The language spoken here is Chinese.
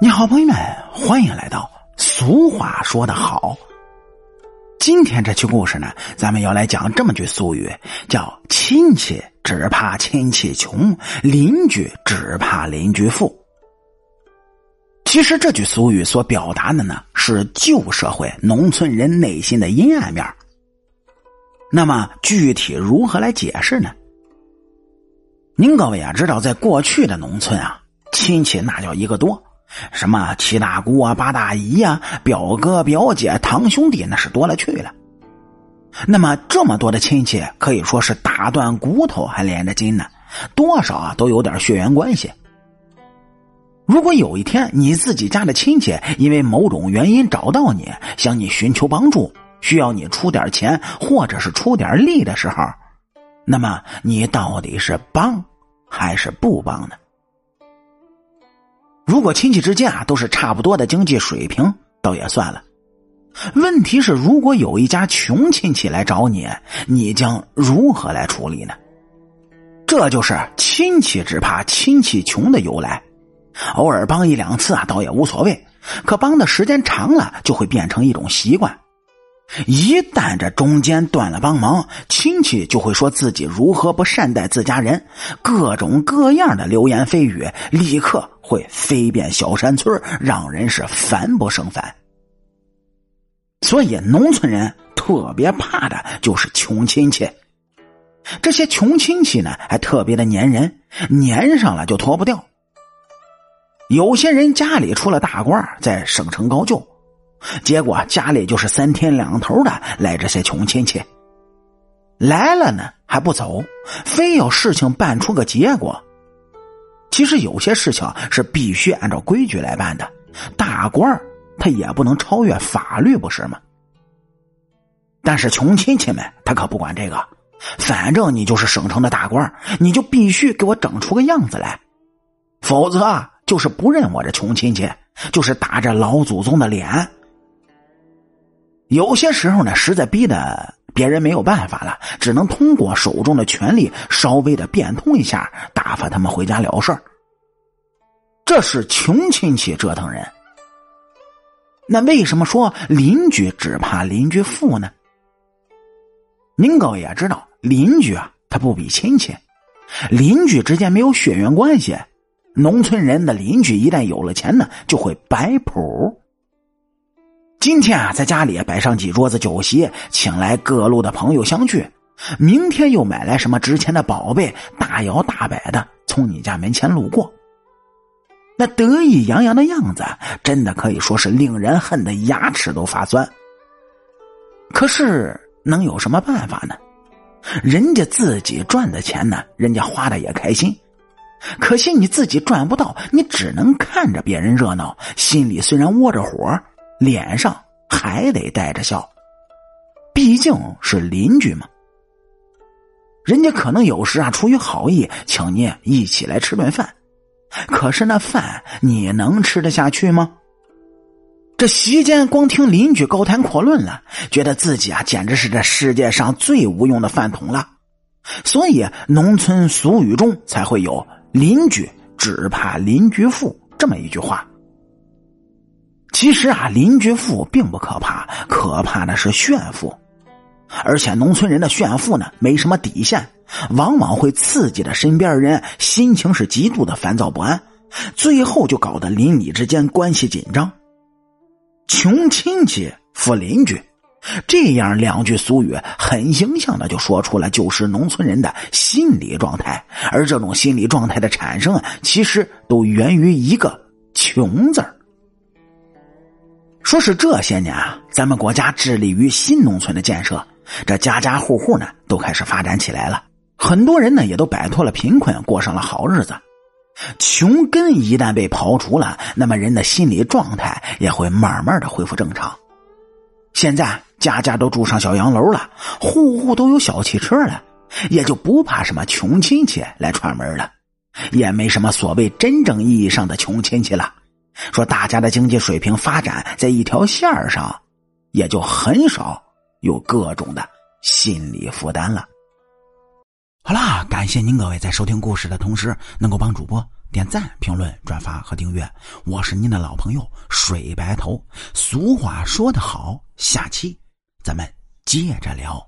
你好，朋友们，欢迎来到俗话说得好。今天这期故事呢，咱们要来讲这么句俗语，叫“亲戚只怕亲戚穷，邻居只怕邻居富”。其实这句俗语所表达的呢，是旧社会农村人内心的阴暗面。那么具体如何来解释呢？您各位啊，知道在过去的农村啊，亲戚那叫一个多。什么七大姑啊、八大姨呀、表哥、表姐、堂兄弟，那是多了去了。那么这么多的亲戚，可以说是打断骨头还连着筋呢，多少啊都有点血缘关系。如果有一天你自己家的亲戚因为某种原因找到你，向你寻求帮助，需要你出点钱或者是出点力的时候，那么你到底是帮还是不帮呢？如果亲戚之间啊都是差不多的经济水平，倒也算了。问题是，如果有一家穷亲戚来找你，你将如何来处理呢？这就是亲戚只怕亲戚穷的由来。偶尔帮一两次啊，倒也无所谓。可帮的时间长了，就会变成一种习惯。一旦这中间断了帮忙，亲戚就会说自己如何不善待自家人，各种各样的流言蜚语立刻会飞遍小山村，让人是烦不胜烦。所以，农村人特别怕的就是穷亲戚。这些穷亲戚呢，还特别的粘人，粘上了就脱不掉。有些人家里出了大官，在省城高就。结果家里就是三天两头的来这些穷亲戚，来了呢还不走，非要事情办出个结果。其实有些事情是必须按照规矩来办的，大官他也不能超越法律，不是吗？但是穷亲戚们他可不管这个，反正你就是省城的大官，你就必须给我整出个样子来，否则啊就是不认我这穷亲戚，就是打着老祖宗的脸。有些时候呢，实在逼得别人没有办法了，只能通过手中的权力稍微的变通一下，打发他们回家了事儿。这是穷亲戚折腾人。那为什么说邻居只怕邻居富呢？您各位也知道，邻居啊，他不比亲戚，邻居之间没有血缘关系。农村人的邻居一旦有了钱呢，就会摆谱。今天啊，在家里摆上几桌子酒席，请来各路的朋友相聚。明天又买来什么值钱的宝贝，大摇大摆的从你家门前路过。那得意洋洋的样子，真的可以说是令人恨得牙齿都发酸。可是能有什么办法呢？人家自己赚的钱呢，人家花的也开心。可惜你自己赚不到，你只能看着别人热闹，心里虽然窝着火。脸上还得带着笑，毕竟是邻居嘛。人家可能有时啊出于好意，请你一起来吃顿饭，可是那饭你能吃得下去吗？这席间光听邻居高谈阔论了，觉得自己啊简直是这世界上最无用的饭桶了。所以农村俗语中才会有“邻居只怕邻居富”这么一句话。其实啊，邻居富并不可怕，可怕的是炫富，而且农村人的炫富呢，没什么底线，往往会刺激的身边人心情是极度的烦躁不安，最后就搞得邻里之间关系紧张。穷亲戚富邻居，这样两句俗语很形象的就说出了旧时农村人的心理状态，而这种心理状态的产生啊，其实都源于一个“穷”字儿。说是这些年啊，咱们国家致力于新农村的建设，这家家户户呢都开始发展起来了，很多人呢也都摆脱了贫困，过上了好日子。穷根一旦被刨除了，那么人的心理状态也会慢慢的恢复正常。现在家家都住上小洋楼了，户户都有小汽车了，也就不怕什么穷亲戚来串门了，也没什么所谓真正意义上的穷亲戚了。说大家的经济水平发展在一条线上，也就很少有各种的心理负担了。好啦，感谢您各位在收听故事的同时，能够帮主播点赞、评论、转发和订阅。我是您的老朋友水白头。俗话说得好，下期咱们接着聊。